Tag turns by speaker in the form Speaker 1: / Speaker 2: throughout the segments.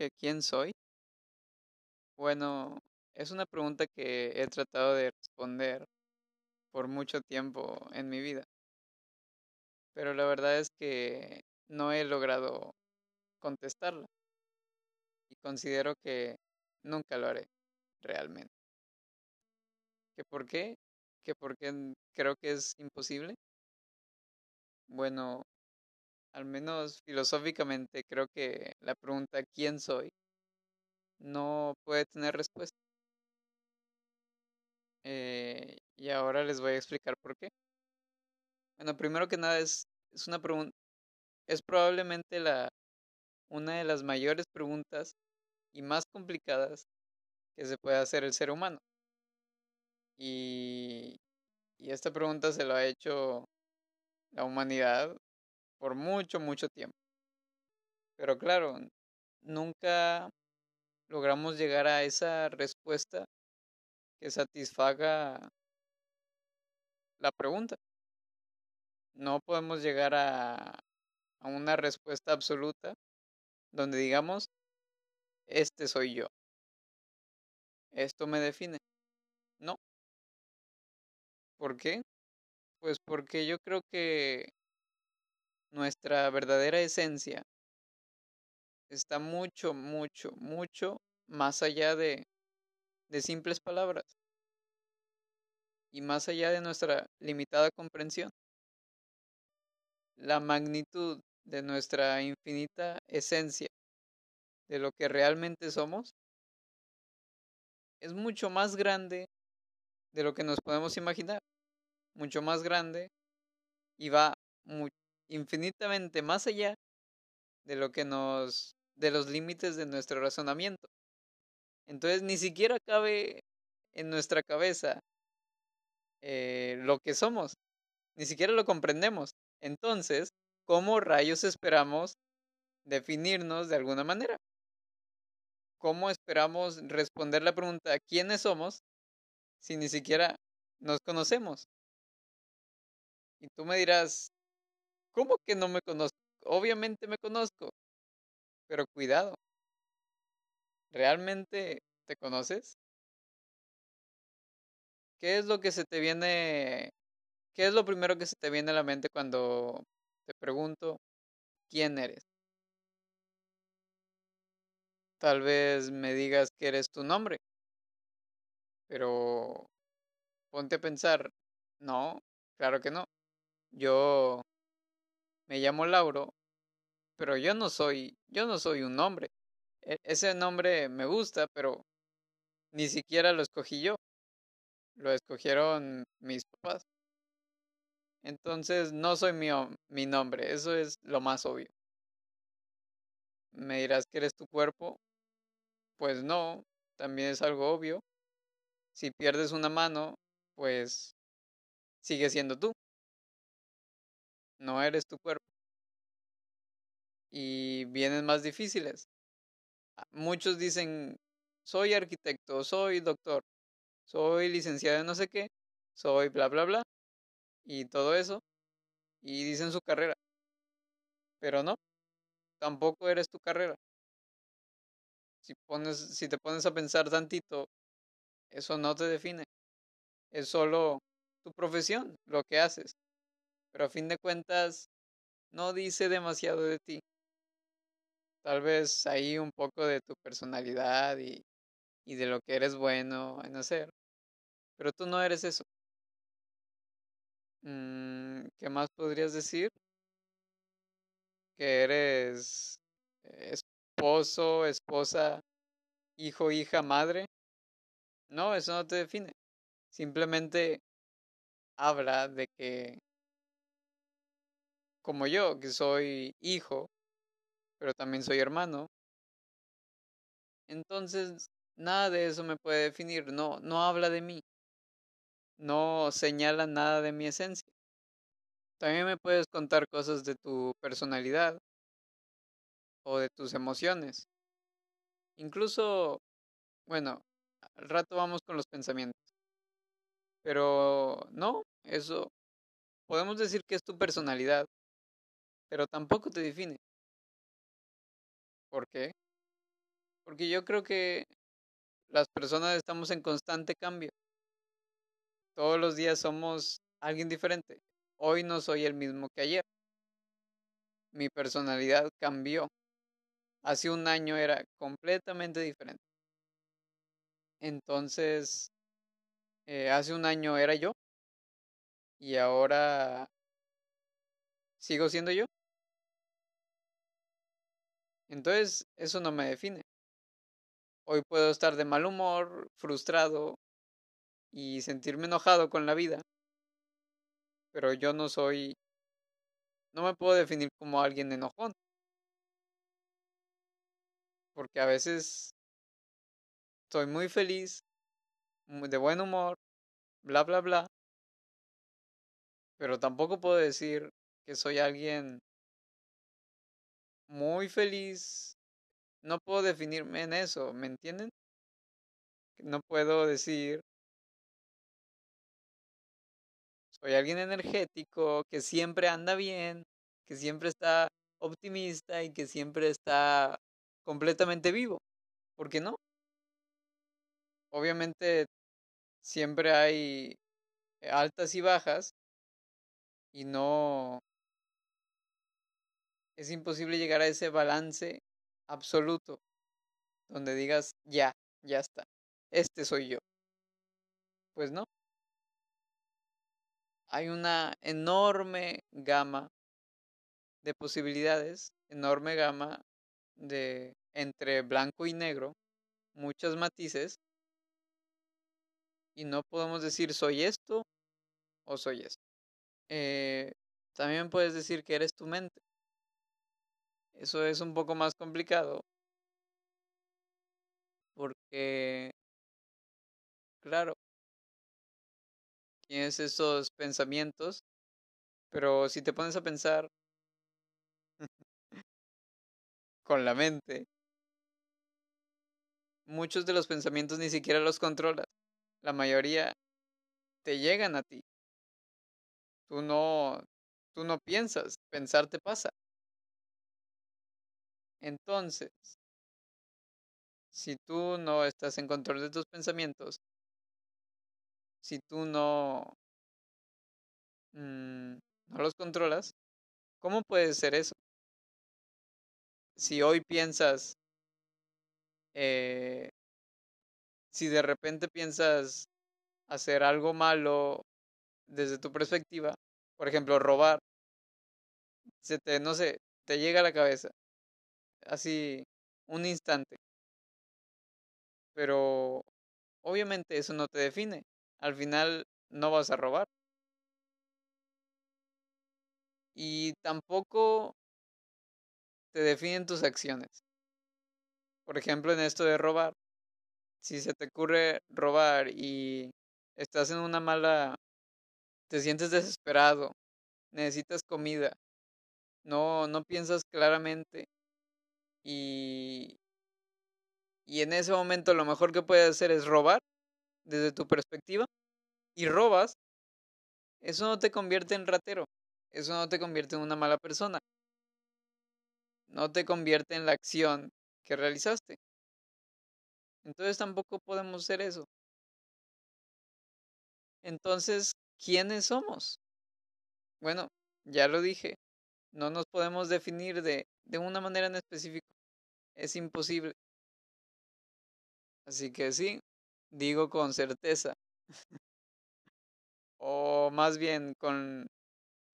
Speaker 1: ¿Que quién soy? Bueno, es una pregunta que he tratado de responder por mucho tiempo en mi vida. Pero la verdad es que no he logrado contestarla. Y considero que nunca lo haré realmente. ¿Que por qué? ¿Que por qué creo que es imposible? Bueno, al menos filosóficamente creo que la pregunta ¿quién soy? no puede tener respuesta. Eh, y ahora les voy a explicar por qué. Bueno, primero que nada es, es una pregunta, es probablemente la, una de las mayores preguntas y más complicadas que se puede hacer el ser humano. Y, y esta pregunta se lo ha hecho la humanidad por mucho, mucho tiempo. Pero claro, nunca logramos llegar a esa respuesta que satisfaga la pregunta. No podemos llegar a, a una respuesta absoluta donde digamos, este soy yo. Esto me define. No. ¿Por qué? Pues porque yo creo que nuestra verdadera esencia está mucho, mucho, mucho más allá de, de simples palabras y más allá de nuestra limitada comprensión. La magnitud de nuestra infinita esencia, de lo que realmente somos, es mucho más grande de lo que nos podemos imaginar, mucho más grande y va infinitamente más allá de lo que nos de los límites de nuestro razonamiento. Entonces ni siquiera cabe en nuestra cabeza eh, lo que somos, ni siquiera lo comprendemos. Entonces, ¿cómo rayos esperamos definirnos de alguna manera? ¿Cómo esperamos responder la pregunta ¿quiénes somos? si ni siquiera nos conocemos? Y tú me dirás, ¿cómo que no me conozco? Obviamente me conozco. Pero cuidado, ¿realmente te conoces? ¿Qué es lo que se te viene, qué es lo primero que se te viene a la mente cuando te pregunto quién eres? Tal vez me digas que eres tu nombre, pero ponte a pensar, no, claro que no. Yo me llamo Lauro pero yo no soy, yo no soy un nombre. E, ese nombre me gusta, pero ni siquiera lo escogí yo. Lo escogieron mis papás. Entonces no soy mi, mi nombre, eso es lo más obvio. Me dirás que eres tu cuerpo. Pues no, también es algo obvio. Si pierdes una mano, pues sigue siendo tú. No eres tu cuerpo y vienen más difíciles. Ah, muchos dicen, soy arquitecto, soy doctor, soy licenciado en no sé qué, soy bla, bla, bla, y todo eso, y dicen su carrera. Pero no, tampoco eres tu carrera. Si, pones, si te pones a pensar tantito, eso no te define. Es solo tu profesión, lo que haces. Pero a fin de cuentas, no dice demasiado de ti. Tal vez ahí un poco de tu personalidad y, y de lo que eres bueno en hacer. Pero tú no eres eso. Mm, ¿Qué más podrías decir? Que eres esposo, esposa, hijo, hija, madre. No, eso no te define. Simplemente habla de que, como yo, que soy hijo, pero también soy hermano. Entonces, nada de eso me puede definir, no, no habla de mí, no señala nada de mi esencia. También me puedes contar cosas de tu personalidad o de tus emociones. Incluso, bueno, al rato vamos con los pensamientos. Pero no, eso podemos decir que es tu personalidad, pero tampoco te define. ¿Por qué? Porque yo creo que las personas estamos en constante cambio. Todos los días somos alguien diferente. Hoy no soy el mismo que ayer. Mi personalidad cambió. Hace un año era completamente diferente. Entonces, eh, hace un año era yo y ahora sigo siendo yo. Entonces, eso no me define. Hoy puedo estar de mal humor, frustrado y sentirme enojado con la vida, pero yo no soy, no me puedo definir como alguien enojón, porque a veces estoy muy feliz, de buen humor, bla, bla, bla, pero tampoco puedo decir que soy alguien muy feliz no puedo definirme en eso, ¿me entienden? No puedo decir soy alguien energético, que siempre anda bien, que siempre está optimista y que siempre está completamente vivo. ¿Por qué no? Obviamente siempre hay altas y bajas y no es imposible llegar a ese balance absoluto, donde digas, ya, ya está, este soy yo. Pues no. Hay una enorme gama de posibilidades, enorme gama de entre blanco y negro, muchos matices, y no podemos decir soy esto o soy esto. Eh, también puedes decir que eres tu mente. Eso es un poco más complicado. Porque, claro, tienes esos pensamientos, pero si te pones a pensar con la mente, muchos de los pensamientos ni siquiera los controlas. La mayoría te llegan a ti. Tú no, tú no piensas, pensar te pasa. Entonces, si tú no estás en control de tus pensamientos, si tú no, mm, no los controlas, ¿cómo puede ser eso? Si hoy piensas, eh, si de repente piensas hacer algo malo desde tu perspectiva, por ejemplo, robar, se te, no sé, te llega a la cabeza, así un instante. Pero obviamente eso no te define. Al final no vas a robar. Y tampoco te definen tus acciones. Por ejemplo, en esto de robar, si se te ocurre robar y estás en una mala, te sientes desesperado, necesitas comida, no, no piensas claramente y, y en ese momento lo mejor que puedes hacer es robar desde tu perspectiva y robas, eso no te convierte en ratero, eso no te convierte en una mala persona, no te convierte en la acción que realizaste. Entonces tampoco podemos hacer eso. Entonces, ¿quiénes somos? Bueno, ya lo dije, no nos podemos definir de, de una manera en específico. Es imposible. Así que sí, digo con certeza. o más bien con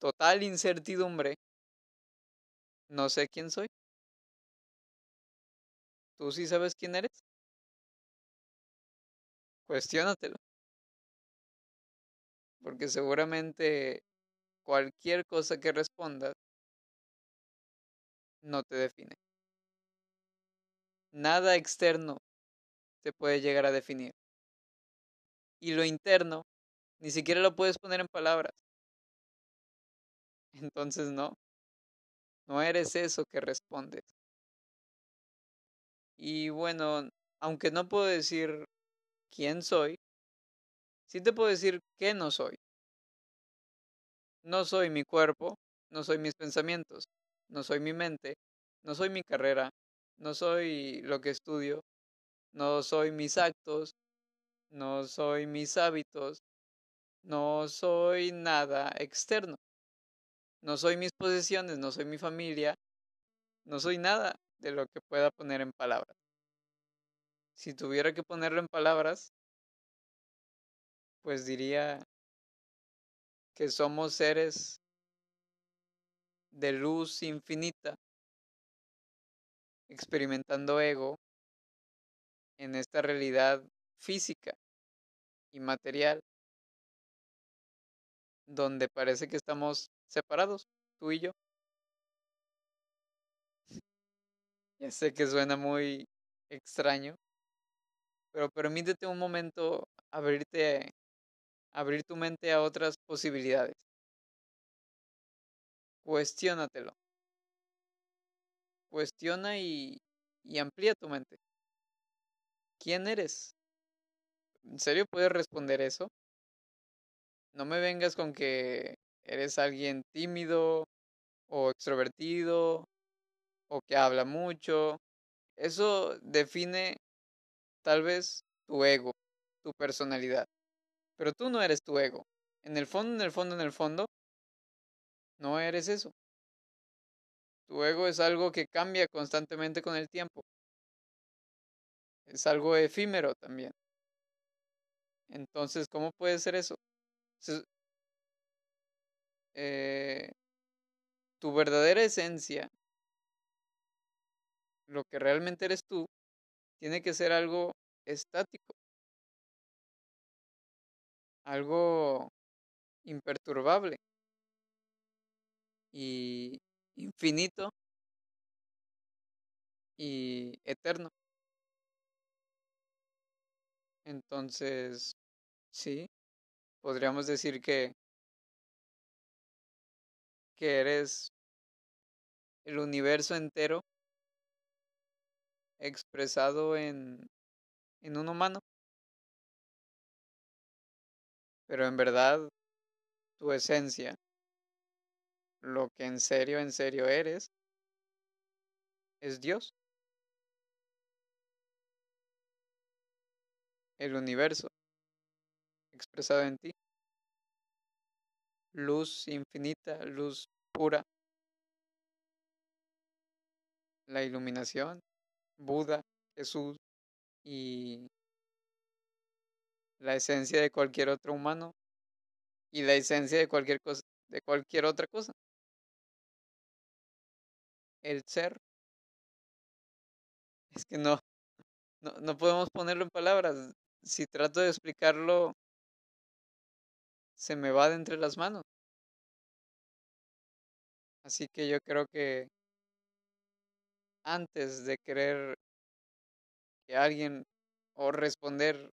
Speaker 1: total incertidumbre. No sé quién soy. ¿Tú sí sabes quién eres? Cuestiónatelo. Porque seguramente cualquier cosa que respondas no te define. Nada externo te puede llegar a definir. Y lo interno, ni siquiera lo puedes poner en palabras. Entonces no, no eres eso que respondes. Y bueno, aunque no puedo decir quién soy, sí te puedo decir qué no soy. No soy mi cuerpo, no soy mis pensamientos, no soy mi mente, no soy mi carrera, no soy lo que estudio, no soy mis actos, no soy mis hábitos, no soy nada externo. No soy mis posesiones, no soy mi familia, no soy nada de lo que pueda poner en palabras. Si tuviera que ponerlo en palabras, pues diría que somos seres de luz infinita, experimentando ego en esta realidad física y material, donde parece que estamos separados, tú y yo. Ya sé que suena muy extraño, pero permítete un momento abrirte, abrir tu mente a otras posibilidades. Cuestiónatelo. Cuestiona y, y amplía tu mente. ¿Quién eres? ¿En serio puedes responder eso? No me vengas con que eres alguien tímido o extrovertido o que habla mucho. Eso define tal vez tu ego, tu personalidad. Pero tú no eres tu ego. En el fondo, en el fondo, en el fondo, no eres eso. Tu ego es algo que cambia constantemente con el tiempo. Es algo efímero también. Entonces, ¿cómo puede ser eso? Eh, tu verdadera esencia, lo que realmente eres tú, tiene que ser algo estático, algo imperturbable y infinito y eterno. Entonces, sí, podríamos decir que que eres el universo entero expresado en, en un humano. Pero en verdad, tu esencia, lo que en serio, en serio eres, es Dios. El universo expresado en ti luz infinita, luz pura. La iluminación, Buda, Jesús y la esencia de cualquier otro humano y la esencia de cualquier cosa, de cualquier otra cosa. El ser. Es que no, no, no podemos ponerlo en palabras. Si trato de explicarlo, se me va de entre las manos. Así que yo creo que antes de querer que alguien o responder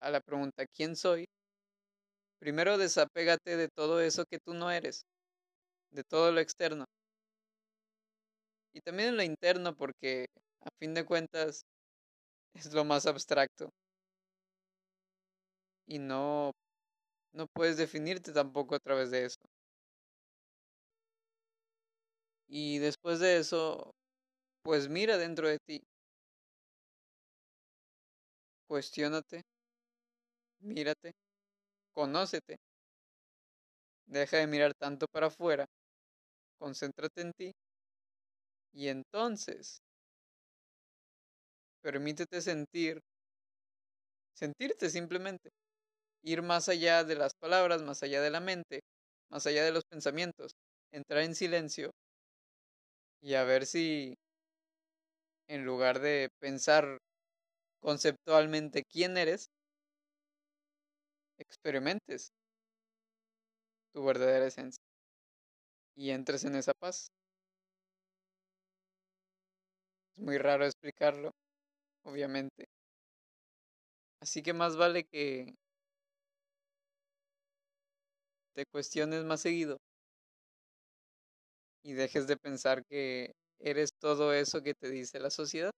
Speaker 1: a la pregunta ¿quién soy? Primero desapégate de todo eso que tú no eres, de todo lo externo. Y también en lo interno porque a fin de cuentas es lo más abstracto. Y no no puedes definirte tampoco a través de eso. Y después de eso, pues mira dentro de ti. Cuestiónate, mírate, conócete. Deja de mirar tanto para afuera, concéntrate en ti y entonces permítete sentir, sentirte simplemente ir más allá de las palabras, más allá de la mente, más allá de los pensamientos, entrar en silencio y a ver si en lugar de pensar conceptualmente quién eres, experimentes tu verdadera esencia y entres en esa paz. Es muy raro explicarlo, obviamente. Así que más vale que te cuestiones más seguido y dejes de pensar que eres todo eso que te dice la sociedad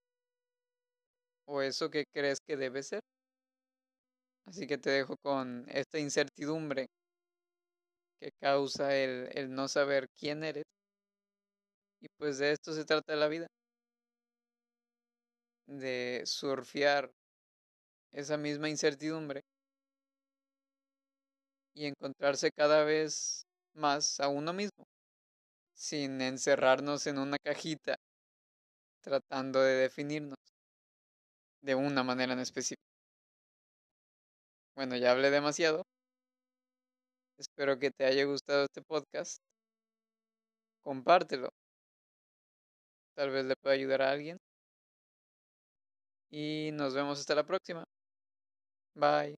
Speaker 1: o eso que crees que debe ser. Así que te dejo con esta incertidumbre que causa el, el no saber quién eres. Y pues de esto se trata la vida. De surfear esa misma incertidumbre y encontrarse cada vez más a uno mismo, sin encerrarnos en una cajita tratando de definirnos de una manera en específico. Bueno, ya hablé demasiado. Espero que te haya gustado este podcast. Compártelo. Tal vez le pueda ayudar a alguien. Y nos vemos hasta la próxima. Bye.